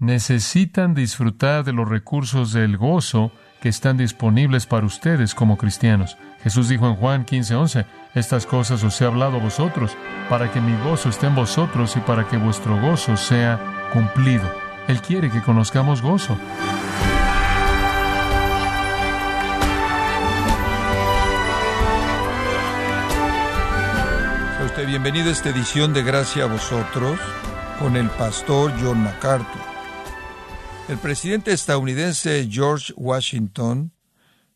necesitan disfrutar de los recursos del gozo que están disponibles para ustedes como cristianos. Jesús dijo en Juan 15:11, estas cosas os he hablado a vosotros, para que mi gozo esté en vosotros y para que vuestro gozo sea cumplido. Él quiere que conozcamos gozo. Usted bienvenido a esta edición de Gracia a vosotros con el pastor John MacArthur. El presidente estadounidense George Washington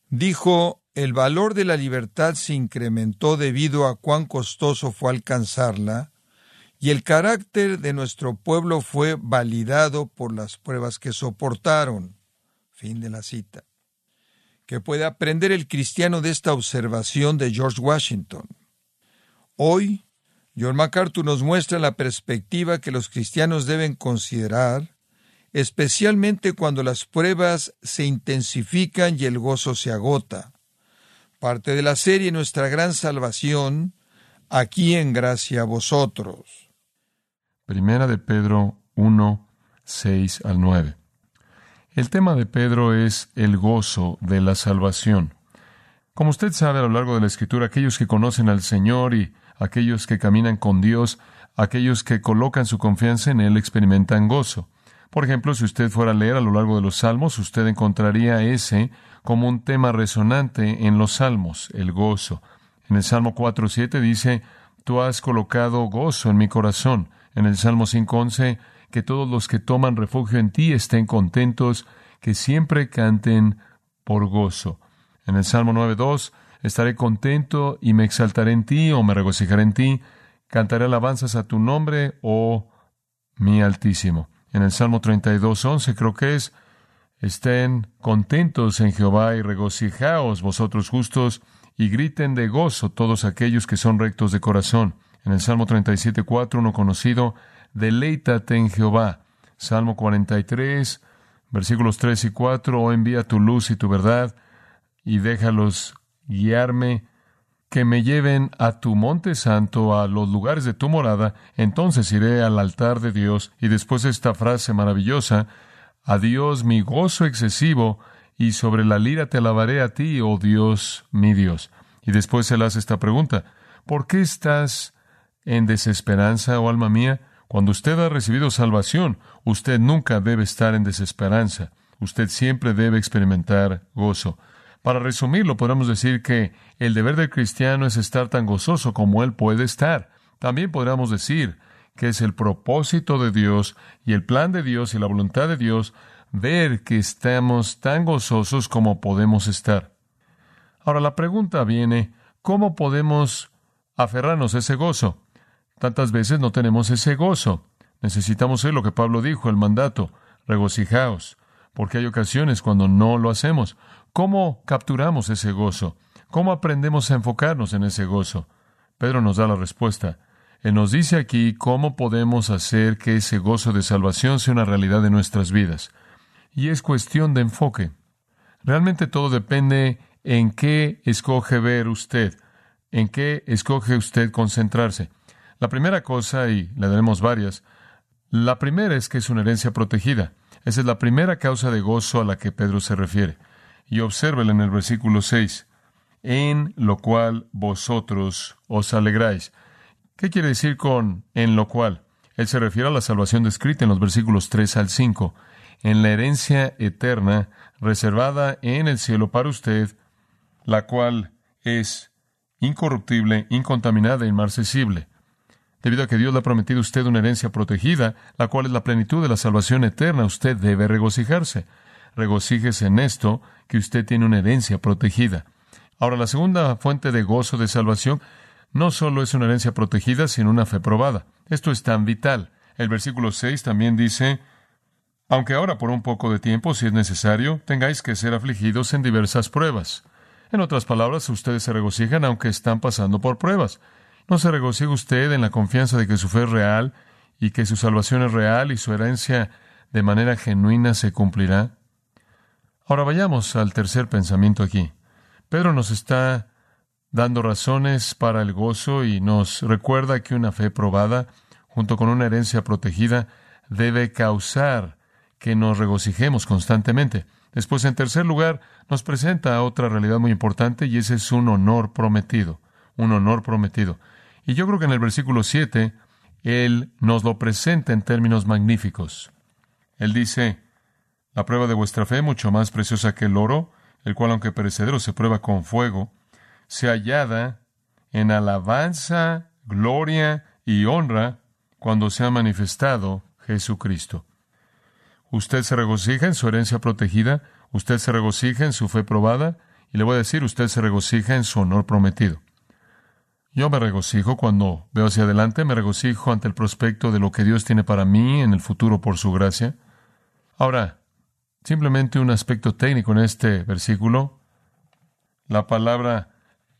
dijo, el valor de la libertad se incrementó debido a cuán costoso fue alcanzarla, y el carácter de nuestro pueblo fue validado por las pruebas que soportaron. Fin de la cita. ¿Qué puede aprender el cristiano de esta observación de George Washington? Hoy, John MacArthur nos muestra la perspectiva que los cristianos deben considerar especialmente cuando las pruebas se intensifican y el gozo se agota. Parte de la serie Nuestra Gran Salvación, aquí en gracia a vosotros. Primera de Pedro 1, 6 al 9. El tema de Pedro es el gozo de la salvación. Como usted sabe a lo largo de la Escritura, aquellos que conocen al Señor y aquellos que caminan con Dios, aquellos que colocan su confianza en Él, experimentan gozo. Por ejemplo, si usted fuera a leer a lo largo de los salmos, usted encontraría ese como un tema resonante en los salmos, el gozo. En el Salmo 4.7 dice, Tú has colocado gozo en mi corazón. En el Salmo 5.11, que todos los que toman refugio en ti estén contentos, que siempre canten por gozo. En el Salmo 9.2, estaré contento y me exaltaré en ti o me regocijaré en ti, cantaré alabanzas a tu nombre, oh mi Altísimo en el Salmo 32, 11, creo que es, estén contentos en Jehová y regocijaos vosotros justos y griten de gozo todos aquellos que son rectos de corazón. En el Salmo 37, 4, uno conocido, deleítate en Jehová. Salmo 43, versículos 3 y 4, oh envía tu luz y tu verdad y déjalos guiarme que me lleven a tu monte santo, a los lugares de tu morada, entonces iré al altar de Dios. Y después esta frase maravillosa, a Dios mi gozo excesivo, y sobre la lira te alabaré a ti, oh Dios, mi Dios. Y después él hace esta pregunta, ¿por qué estás en desesperanza, oh alma mía? Cuando usted ha recibido salvación, usted nunca debe estar en desesperanza. Usted siempre debe experimentar gozo. Para resumirlo, podemos decir que el deber del cristiano es estar tan gozoso como él puede estar. También podríamos decir que es el propósito de Dios y el plan de Dios y la voluntad de Dios ver que estamos tan gozosos como podemos estar. Ahora la pregunta viene, ¿cómo podemos aferrarnos a ese gozo? Tantas veces no tenemos ese gozo. Necesitamos ser lo que Pablo dijo, el mandato, regocijaos, porque hay ocasiones cuando no lo hacemos. ¿Cómo capturamos ese gozo? ¿Cómo aprendemos a enfocarnos en ese gozo? Pedro nos da la respuesta. Él nos dice aquí cómo podemos hacer que ese gozo de salvación sea una realidad en nuestras vidas. Y es cuestión de enfoque. Realmente todo depende en qué escoge ver usted, en qué escoge usted concentrarse. La primera cosa, y le daremos varias, la primera es que es una herencia protegida. Esa es la primera causa de gozo a la que Pedro se refiere. Y obsérvelo en el versículo 6, en lo cual vosotros os alegráis. ¿Qué quiere decir con en lo cual? Él se refiere a la salvación descrita en los versículos 3 al 5, en la herencia eterna reservada en el cielo para usted, la cual es incorruptible, incontaminada e inmarcesible. Debido a que Dios le ha prometido a usted una herencia protegida, la cual es la plenitud de la salvación eterna, usted debe regocijarse regocíjese en esto, que usted tiene una herencia protegida. Ahora, la segunda fuente de gozo de salvación no solo es una herencia protegida, sino una fe probada. Esto es tan vital. El versículo 6 también dice, aunque ahora por un poco de tiempo, si es necesario, tengáis que ser afligidos en diversas pruebas. En otras palabras, ustedes se regocijan aunque están pasando por pruebas. ¿No se regocija usted en la confianza de que su fe es real y que su salvación es real y su herencia de manera genuina se cumplirá? Ahora vayamos al tercer pensamiento aquí. Pedro nos está dando razones para el gozo y nos recuerda que una fe probada, junto con una herencia protegida, debe causar que nos regocijemos constantemente. Después, en tercer lugar, nos presenta otra realidad muy importante y ese es un honor prometido, un honor prometido. Y yo creo que en el versículo 7, Él nos lo presenta en términos magníficos. Él dice, la prueba de vuestra fe, mucho más preciosa que el oro, el cual aunque perecedero se prueba con fuego, se hallada en alabanza, gloria y honra cuando se ha manifestado Jesucristo. Usted se regocija en su herencia protegida, usted se regocija en su fe probada, y le voy a decir, usted se regocija en su honor prometido. Yo me regocijo cuando veo hacia adelante, me regocijo ante el prospecto de lo que Dios tiene para mí en el futuro por su gracia. Ahora, simplemente un aspecto técnico en este versículo. La palabra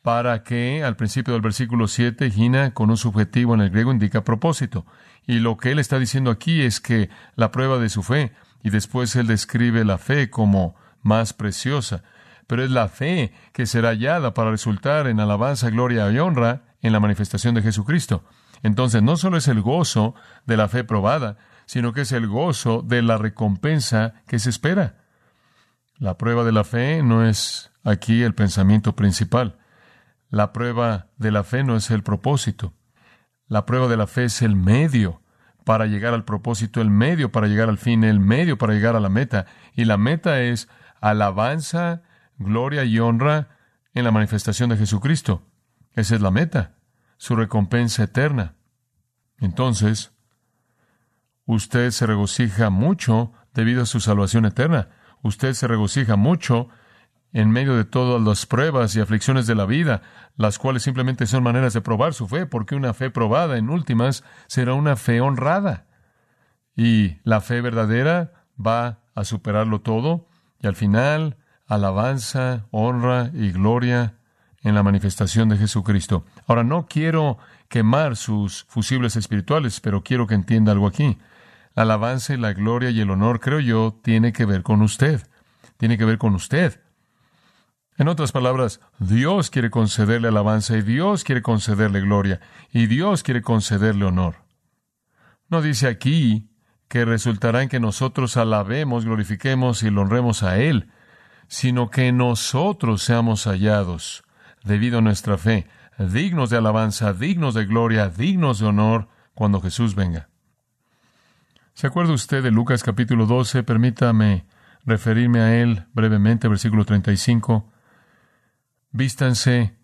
para que al principio del versículo 7, Gina, con un subjetivo en el griego, indica propósito. Y lo que él está diciendo aquí es que la prueba de su fe, y después él describe la fe como más preciosa pero es la fe que será hallada para resultar en alabanza, gloria y honra en la manifestación de Jesucristo. Entonces, no solo es el gozo de la fe probada, sino que es el gozo de la recompensa que se espera. La prueba de la fe no es aquí el pensamiento principal. La prueba de la fe no es el propósito. La prueba de la fe es el medio para llegar al propósito, el medio para llegar al fin, el medio para llegar a la meta. Y la meta es alabanza, gloria y honra en la manifestación de Jesucristo. Esa es la meta, su recompensa eterna. Entonces, usted se regocija mucho debido a su salvación eterna. Usted se regocija mucho en medio de todas las pruebas y aflicciones de la vida, las cuales simplemente son maneras de probar su fe, porque una fe probada, en últimas, será una fe honrada. Y la fe verdadera va a superarlo todo, y al final alabanza, honra y gloria en la manifestación de Jesucristo. Ahora, no quiero quemar sus fusibles espirituales, pero quiero que entienda algo aquí. La alabanza y la gloria y el honor, creo yo, tiene que ver con usted. Tiene que ver con usted. En otras palabras, Dios quiere concederle alabanza y Dios quiere concederle gloria y Dios quiere concederle honor. No dice aquí que resultará en que nosotros alabemos, glorifiquemos y lo honremos a Él sino que nosotros seamos hallados, debido a nuestra fe, dignos de alabanza, dignos de gloria, dignos de honor, cuando Jesús venga. ¿Se acuerda usted de Lucas capítulo 12? Permítame referirme a él brevemente, versículo 35. Vístanse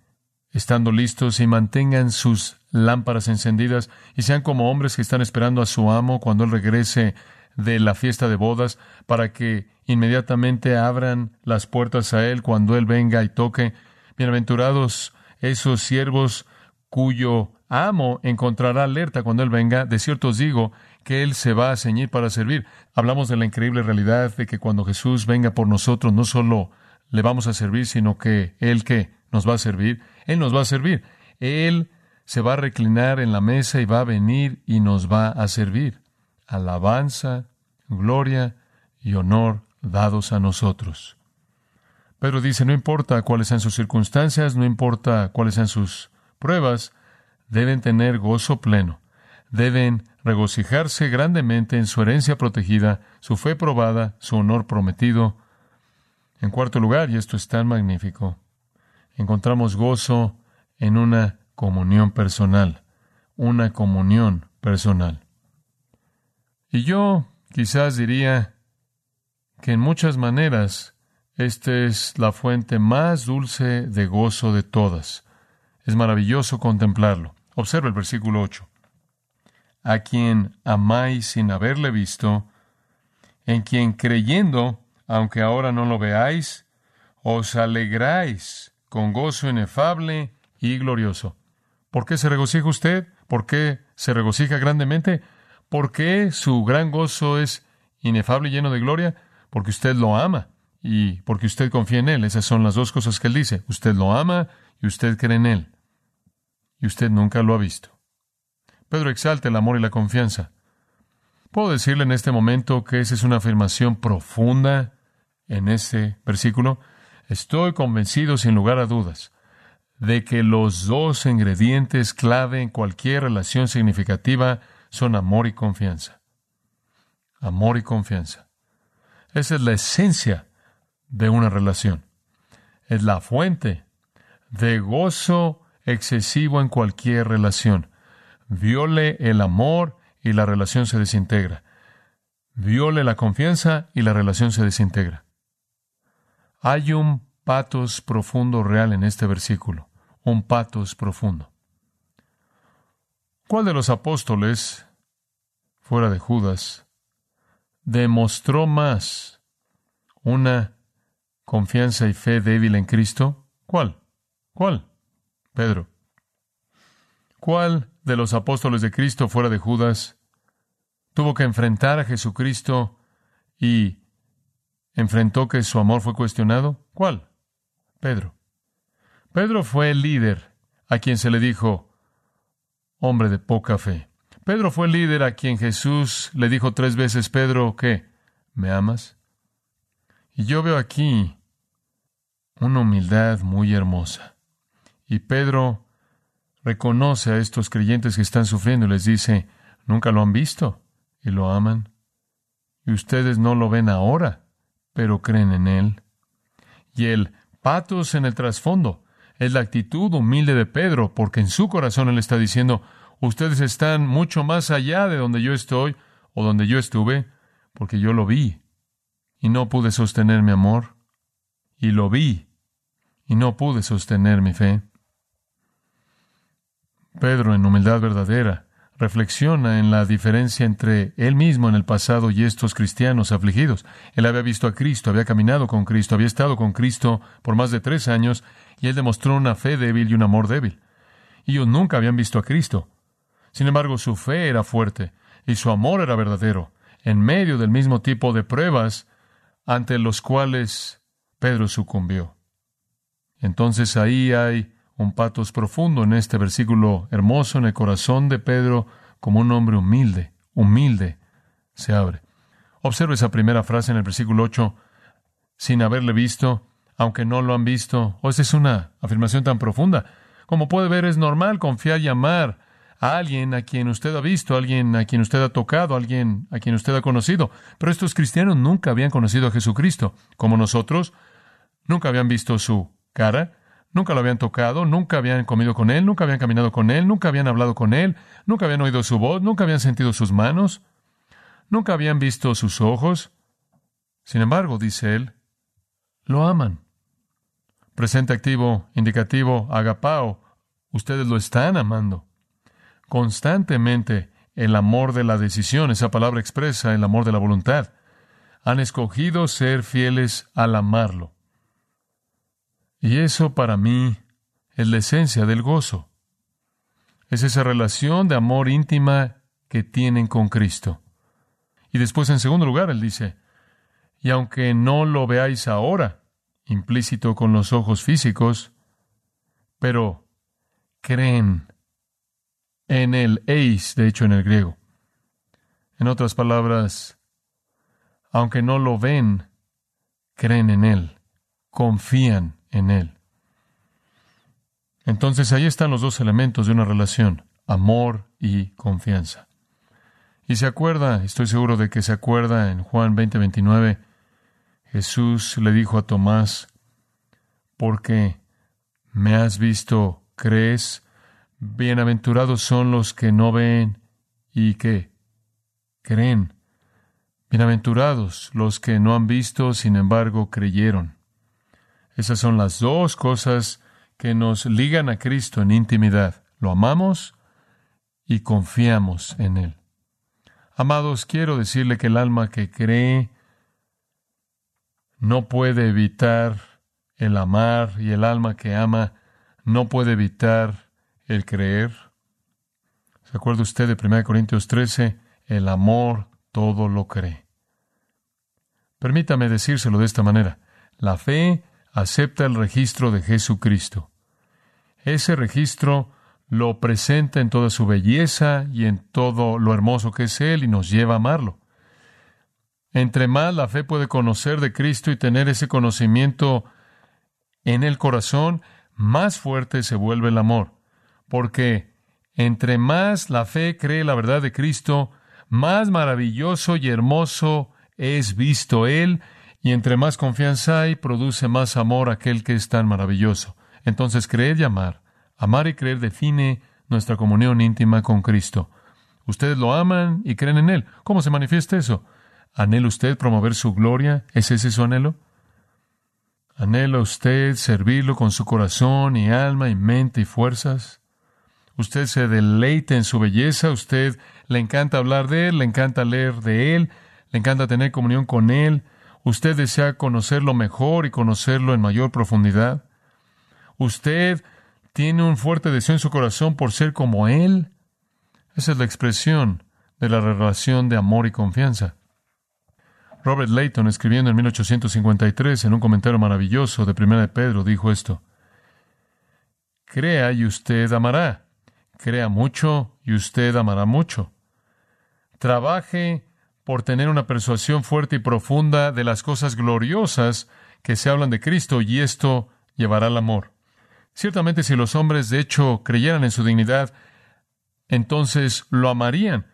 estando listos y mantengan sus lámparas encendidas y sean como hombres que están esperando a su amo cuando él regrese de la fiesta de bodas para que inmediatamente abran las puertas a Él cuando Él venga y toque. Bienaventurados esos siervos cuyo amo encontrará alerta cuando Él venga. De cierto os digo que Él se va a ceñir para servir. Hablamos de la increíble realidad de que cuando Jesús venga por nosotros, no solo le vamos a servir, sino que Él que nos va a servir, Él nos va a servir. Él se va a reclinar en la mesa y va a venir y nos va a servir. Alabanza, gloria y honor dados a nosotros. Pedro dice, no importa cuáles sean sus circunstancias, no importa cuáles sean sus pruebas, deben tener gozo pleno, deben regocijarse grandemente en su herencia protegida, su fe probada, su honor prometido. En cuarto lugar, y esto es tan magnífico, encontramos gozo en una comunión personal, una comunión personal. Y yo quizás diría, que en muchas maneras esta es la fuente más dulce de gozo de todas. Es maravilloso contemplarlo. Observa el versículo 8. A quien amáis sin haberle visto, en quien creyendo, aunque ahora no lo veáis, os alegráis con gozo inefable y glorioso. ¿Por qué se regocija usted? ¿Por qué se regocija grandemente? ¿Por qué su gran gozo es inefable y lleno de gloria? porque usted lo ama y porque usted confía en Él. Esas son las dos cosas que Él dice. Usted lo ama y usted cree en Él. Y usted nunca lo ha visto. Pedro exalta el amor y la confianza. Puedo decirle en este momento que esa es una afirmación profunda en este versículo. Estoy convencido, sin lugar a dudas, de que los dos ingredientes clave en cualquier relación significativa son amor y confianza. Amor y confianza. Esa es la esencia de una relación. Es la fuente de gozo excesivo en cualquier relación. Viole el amor y la relación se desintegra. Viole la confianza y la relación se desintegra. Hay un patos profundo real en este versículo, un patos profundo. ¿Cuál de los apóstoles, fuera de Judas, demostró más una confianza y fe débil en Cristo? ¿Cuál? ¿Cuál? Pedro. ¿Cuál de los apóstoles de Cristo fuera de Judas tuvo que enfrentar a Jesucristo y enfrentó que su amor fue cuestionado? ¿Cuál? Pedro. Pedro fue el líder a quien se le dijo, hombre de poca fe. Pedro fue el líder a quien Jesús le dijo tres veces, Pedro, ¿qué? ¿Me amas? Y yo veo aquí una humildad muy hermosa. Y Pedro reconoce a estos creyentes que están sufriendo y les dice, nunca lo han visto y lo aman. Y ustedes no lo ven ahora, pero creen en Él. Y el patos en el trasfondo es la actitud humilde de Pedro, porque en su corazón Él está diciendo, ustedes están mucho más allá de donde yo estoy o donde yo estuve, porque yo lo vi y no pude sostener mi amor, y lo vi y no pude sostener mi fe. Pedro, en humildad verdadera, reflexiona en la diferencia entre él mismo en el pasado y estos cristianos afligidos. Él había visto a Cristo, había caminado con Cristo, había estado con Cristo por más de tres años, y él demostró una fe débil y un amor débil. Ellos nunca habían visto a Cristo. Sin embargo, su fe era fuerte y su amor era verdadero, en medio del mismo tipo de pruebas ante los cuales Pedro sucumbió. Entonces ahí hay un patos profundo en este versículo hermoso en el corazón de Pedro como un hombre humilde, humilde, se abre. Observe esa primera frase en el versículo 8, sin haberle visto, aunque no lo han visto. O esa es una afirmación tan profunda. Como puede ver, es normal confiar y amar a alguien a quien usted ha visto, a alguien a quien usted ha tocado, a alguien a quien usted ha conocido. Pero estos cristianos nunca habían conocido a Jesucristo, como nosotros, nunca habían visto su cara, Nunca lo habían tocado, nunca habían comido con Él, nunca habían caminado con Él, nunca habían hablado con Él, nunca habían oído su voz, nunca habían sentido sus manos, nunca habían visto sus ojos. Sin embargo, dice Él, lo aman. Presente activo, indicativo, agapao, ustedes lo están amando. Constantemente el amor de la decisión, esa palabra expresa el amor de la voluntad. Han escogido ser fieles al amarlo. Y eso para mí es la esencia del gozo. Es esa relación de amor íntima que tienen con Cristo. Y después, en segundo lugar, él dice, y aunque no lo veáis ahora, implícito con los ojos físicos, pero creen en el eis, de hecho en el griego. En otras palabras, aunque no lo ven, creen en él, confían en Él. Entonces ahí están los dos elementos de una relación, amor y confianza. Y se acuerda, estoy seguro de que se acuerda en Juan 20:29, Jesús le dijo a Tomás, porque me has visto, crees, bienaventurados son los que no ven y que creen. Bienaventurados los que no han visto, sin embargo, creyeron. Esas son las dos cosas que nos ligan a Cristo en intimidad. Lo amamos y confiamos en Él. Amados, quiero decirle que el alma que cree no puede evitar el amar y el alma que ama no puede evitar el creer. ¿Se acuerda usted de 1 Corintios 13? El amor todo lo cree. Permítame decírselo de esta manera. La fe acepta el registro de Jesucristo. Ese registro lo presenta en toda su belleza y en todo lo hermoso que es Él y nos lleva a amarlo. Entre más la fe puede conocer de Cristo y tener ese conocimiento en el corazón, más fuerte se vuelve el amor. Porque entre más la fe cree la verdad de Cristo, más maravilloso y hermoso es visto Él, y entre más confianza hay, produce más amor aquel que es tan maravilloso. Entonces creer y amar, amar y creer define nuestra comunión íntima con Cristo. Ustedes lo aman y creen en Él. ¿Cómo se manifiesta eso? ¿Anhela usted promover su gloria? ¿Es ese su anhelo? ¿Anhela usted servirlo con su corazón y alma y mente y fuerzas? ¿Usted se deleita en su belleza? ¿Usted le encanta hablar de Él? ¿Le encanta leer de Él? ¿Le encanta tener comunión con Él? ¿Usted desea conocerlo mejor y conocerlo en mayor profundidad? ¿Usted tiene un fuerte deseo en su corazón por ser como Él? Esa es la expresión de la relación de amor y confianza. Robert Layton, escribiendo en 1853 en un comentario maravilloso de Primera de Pedro, dijo esto: Crea y usted amará. Crea mucho y usted amará mucho. Trabaje por tener una persuasión fuerte y profunda de las cosas gloriosas que se hablan de Cristo y esto llevará al amor. Ciertamente si los hombres de hecho creyeran en su dignidad, entonces lo amarían,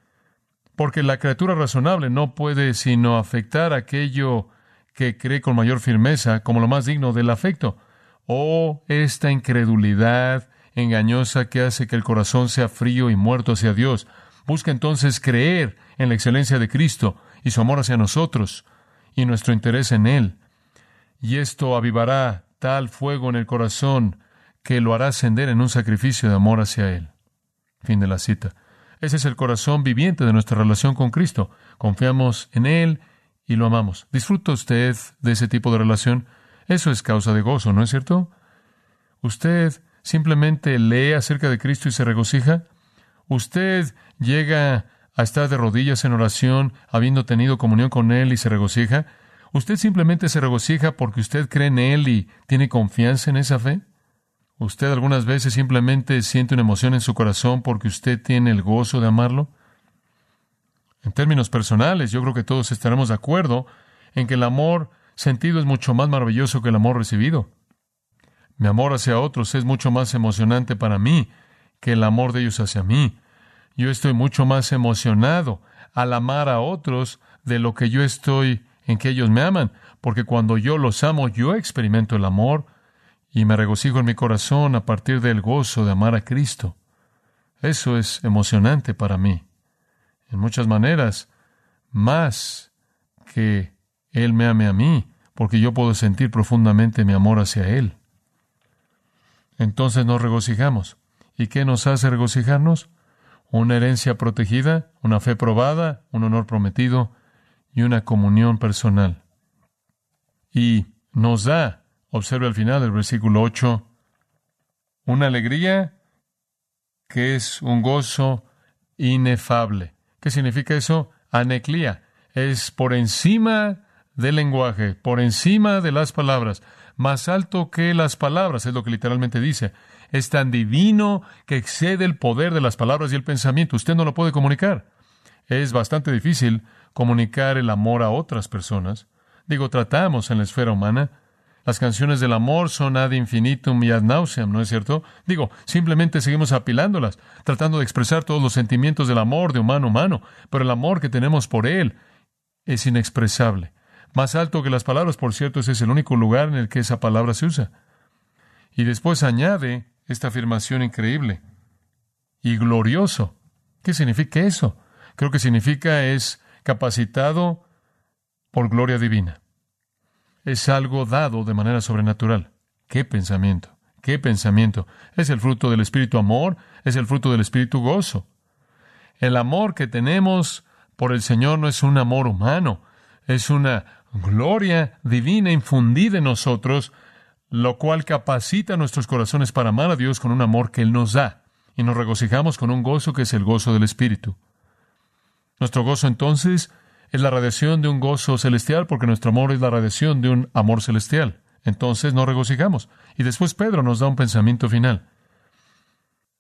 porque la criatura razonable no puede sino afectar aquello que cree con mayor firmeza como lo más digno del afecto. Oh, esta incredulidad engañosa que hace que el corazón sea frío y muerto hacia Dios. Busca entonces creer en la excelencia de Cristo y su amor hacia nosotros y nuestro interés en Él. Y esto avivará tal fuego en el corazón que lo hará ascender en un sacrificio de amor hacia Él. Fin de la cita. Ese es el corazón viviente de nuestra relación con Cristo. Confiamos en Él y lo amamos. ¿Disfruta usted de ese tipo de relación? Eso es causa de gozo, ¿no es cierto? ¿Usted simplemente lee acerca de Cristo y se regocija? ¿Usted llega a estar de rodillas en oración habiendo tenido comunión con Él y se regocija? ¿Usted simplemente se regocija porque usted cree en Él y tiene confianza en esa fe? ¿Usted algunas veces simplemente siente una emoción en su corazón porque usted tiene el gozo de amarlo? En términos personales, yo creo que todos estaremos de acuerdo en que el amor sentido es mucho más maravilloso que el amor recibido. Mi amor hacia otros es mucho más emocionante para mí que el amor de ellos hacia mí. Yo estoy mucho más emocionado al amar a otros de lo que yo estoy en que ellos me aman, porque cuando yo los amo, yo experimento el amor y me regocijo en mi corazón a partir del gozo de amar a Cristo. Eso es emocionante para mí. En muchas maneras, más que Él me ame a mí, porque yo puedo sentir profundamente mi amor hacia Él. Entonces nos regocijamos. ¿Y qué nos hace regocijarnos? Una herencia protegida, una fe probada, un honor prometido y una comunión personal. Y nos da Observe al final del versículo 8, una alegría que es un gozo inefable. ¿Qué significa eso? Aneclía. Es por encima del lenguaje, por encima de las palabras, más alto que las palabras, es lo que literalmente dice. Es tan divino que excede el poder de las palabras y el pensamiento. Usted no lo puede comunicar. Es bastante difícil comunicar el amor a otras personas. Digo, tratamos en la esfera humana, las canciones del amor son ad infinitum y ad nauseam, ¿no es cierto? Digo, simplemente seguimos apilándolas, tratando de expresar todos los sentimientos del amor de humano a humano, pero el amor que tenemos por Él es inexpresable. Más alto que las palabras, por cierto, ese es el único lugar en el que esa palabra se usa. Y después añade esta afirmación increíble. Y glorioso. ¿Qué significa eso? Creo que significa es capacitado por gloria divina es algo dado de manera sobrenatural. ¡Qué pensamiento! ¡Qué pensamiento! Es el fruto del Espíritu amor, es el fruto del Espíritu gozo. El amor que tenemos por el Señor no es un amor humano, es una gloria divina infundida en nosotros, lo cual capacita nuestros corazones para amar a Dios con un amor que Él nos da, y nos regocijamos con un gozo que es el gozo del Espíritu. Nuestro gozo entonces es la radiación de un gozo celestial, porque nuestro amor es la radiación de un amor celestial. Entonces nos regocijamos. Y después Pedro nos da un pensamiento final.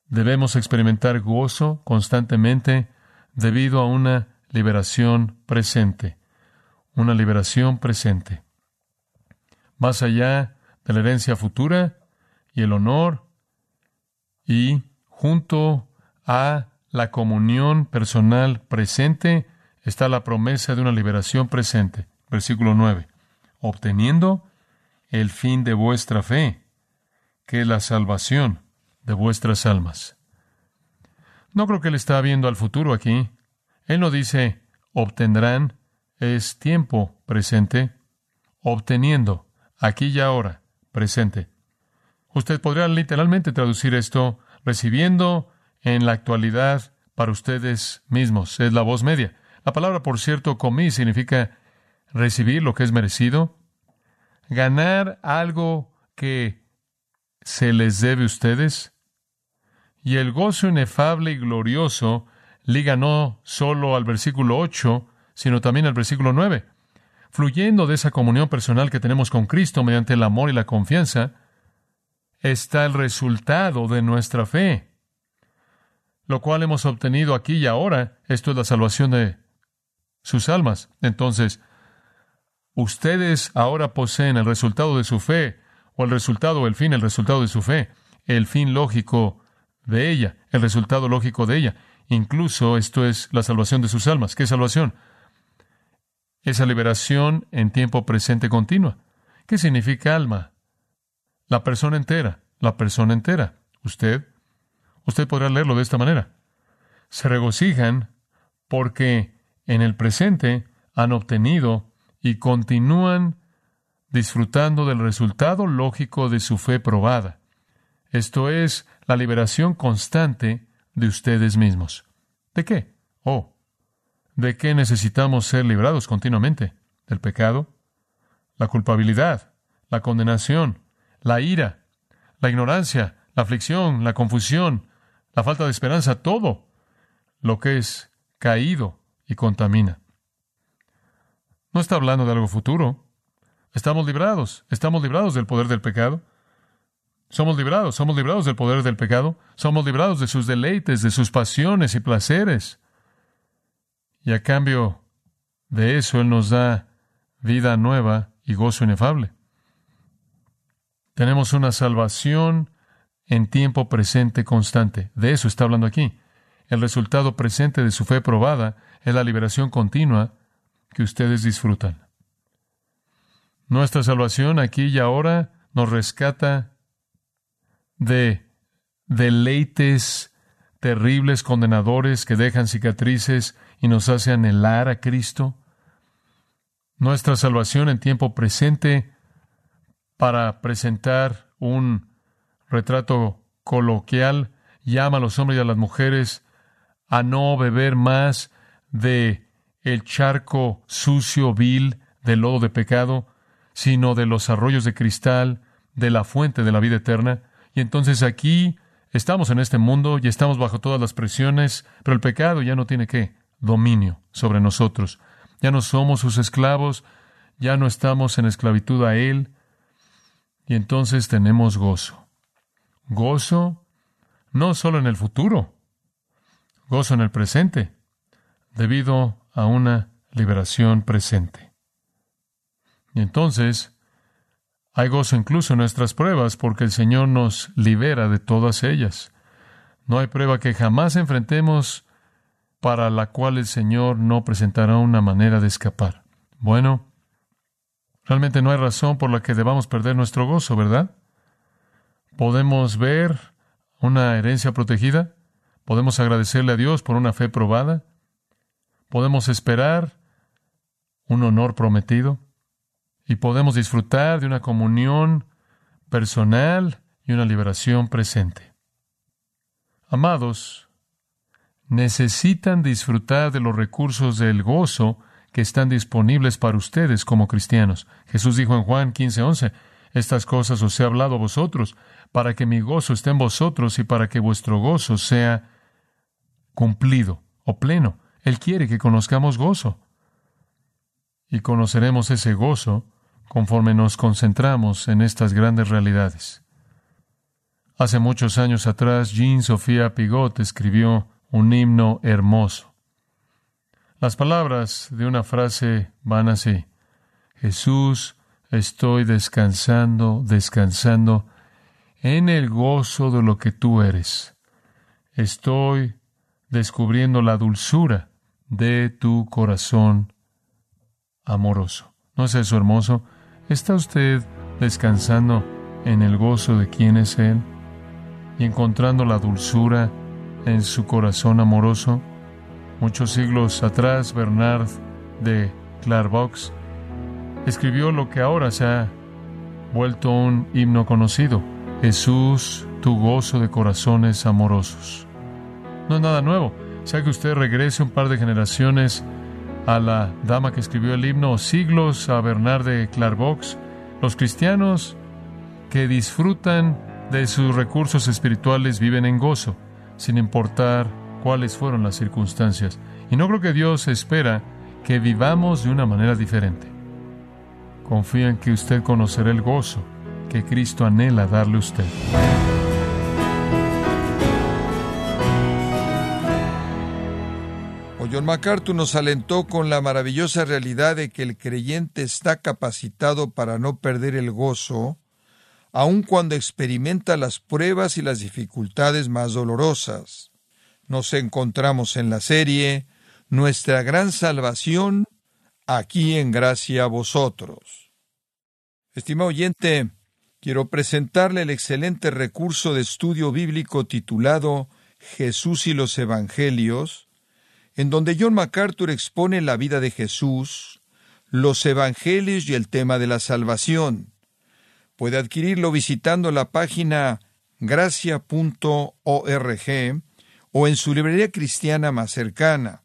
Debemos experimentar gozo constantemente debido a una liberación presente. Una liberación presente. Más allá de la herencia futura y el honor y junto a la comunión personal presente, está la promesa de una liberación presente. Versículo 9. Obteniendo el fin de vuestra fe, que es la salvación de vuestras almas. No creo que él está viendo al futuro aquí. Él no dice obtendrán, es tiempo presente, obteniendo, aquí y ahora, presente. Usted podría literalmente traducir esto recibiendo en la actualidad para ustedes mismos. Es la voz media. La palabra, por cierto, comí significa recibir lo que es merecido, ganar algo que se les debe a ustedes. Y el gozo inefable y glorioso liga no solo al versículo 8, sino también al versículo 9. Fluyendo de esa comunión personal que tenemos con Cristo mediante el amor y la confianza, está el resultado de nuestra fe, lo cual hemos obtenido aquí y ahora. Esto es la salvación de sus almas. Entonces, ustedes ahora poseen el resultado de su fe, o el resultado, el fin, el resultado de su fe, el fin lógico de ella, el resultado lógico de ella. Incluso esto es la salvación de sus almas. ¿Qué salvación? Esa liberación en tiempo presente continua. ¿Qué significa alma? La persona entera, la persona entera. Usted, usted podrá leerlo de esta manera. Se regocijan porque en el presente han obtenido y continúan disfrutando del resultado lógico de su fe probada. Esto es la liberación constante de ustedes mismos. ¿De qué? Oh, ¿de qué necesitamos ser librados continuamente? ¿Del pecado? La culpabilidad, la condenación, la ira, la ignorancia, la aflicción, la confusión, la falta de esperanza, todo lo que es caído y contamina. No está hablando de algo futuro. Estamos librados, estamos librados del poder del pecado. Somos librados, somos librados del poder del pecado, somos librados de sus deleites, de sus pasiones y placeres. Y a cambio de eso Él nos da vida nueva y gozo inefable. Tenemos una salvación en tiempo presente constante. De eso está hablando aquí. El resultado presente de su fe probada es la liberación continua que ustedes disfrutan. Nuestra salvación aquí y ahora nos rescata de deleites terribles, condenadores, que dejan cicatrices y nos hace anhelar a Cristo. Nuestra salvación en tiempo presente para presentar un retrato coloquial, llama a los hombres y a las mujeres a no beber más de el charco sucio, vil, del lodo de pecado, sino de los arroyos de cristal, de la fuente de la vida eterna. Y entonces aquí estamos en este mundo y estamos bajo todas las presiones, pero el pecado ya no tiene qué dominio sobre nosotros. Ya no somos sus esclavos, ya no estamos en esclavitud a Él, y entonces tenemos gozo. Gozo no solo en el futuro, gozo en el presente, debido a una liberación presente. Y entonces hay gozo incluso en nuestras pruebas porque el Señor nos libera de todas ellas. No hay prueba que jamás enfrentemos para la cual el Señor no presentará una manera de escapar. Bueno, Realmente no hay razón por la que debamos perder nuestro gozo, ¿verdad? Podemos ver una herencia protegida, podemos agradecerle a Dios por una fe probada, podemos esperar un honor prometido y podemos disfrutar de una comunión personal y una liberación presente. Amados, necesitan disfrutar de los recursos del gozo que están disponibles para ustedes como cristianos. Jesús dijo en Juan 15:11, estas cosas os he hablado a vosotros, para que mi gozo esté en vosotros y para que vuestro gozo sea cumplido o pleno. Él quiere que conozcamos gozo. Y conoceremos ese gozo conforme nos concentramos en estas grandes realidades. Hace muchos años atrás, Jean Sofía Pigot escribió un himno hermoso. Las palabras de una frase van así. Jesús, estoy descansando, descansando en el gozo de lo que tú eres. Estoy descubriendo la dulzura de tu corazón amoroso. ¿No es eso hermoso? ¿Está usted descansando en el gozo de quién es Él y encontrando la dulzura en su corazón amoroso? Muchos siglos atrás, Bernard de Clairvaux escribió lo que ahora se ha vuelto un himno conocido. Jesús, tu gozo de corazones amorosos. No es nada nuevo. Sea que usted regrese un par de generaciones a la dama que escribió el himno, siglos a Bernard de Clairvaux, los cristianos que disfrutan de sus recursos espirituales viven en gozo, sin importar cuáles fueron las circunstancias. Y no creo que Dios espera que vivamos de una manera diferente. Confía en que usted conocerá el gozo que Cristo anhela darle a usted. John MacArthur nos alentó con la maravillosa realidad de que el creyente está capacitado para no perder el gozo, aun cuando experimenta las pruebas y las dificultades más dolorosas. Nos encontramos en la serie Nuestra gran salvación, aquí en gracia a vosotros. Estimado oyente, quiero presentarle el excelente recurso de estudio bíblico titulado Jesús y los Evangelios, en donde John MacArthur expone la vida de Jesús, los evangelios y el tema de la salvación. Puede adquirirlo visitando la página gracia.org o en su librería cristiana más cercana.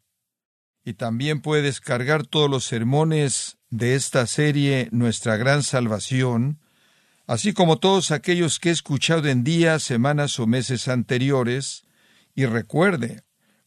Y también puede descargar todos los sermones de esta serie Nuestra Gran Salvación, así como todos aquellos que he escuchado en días, semanas o meses anteriores, y recuerde,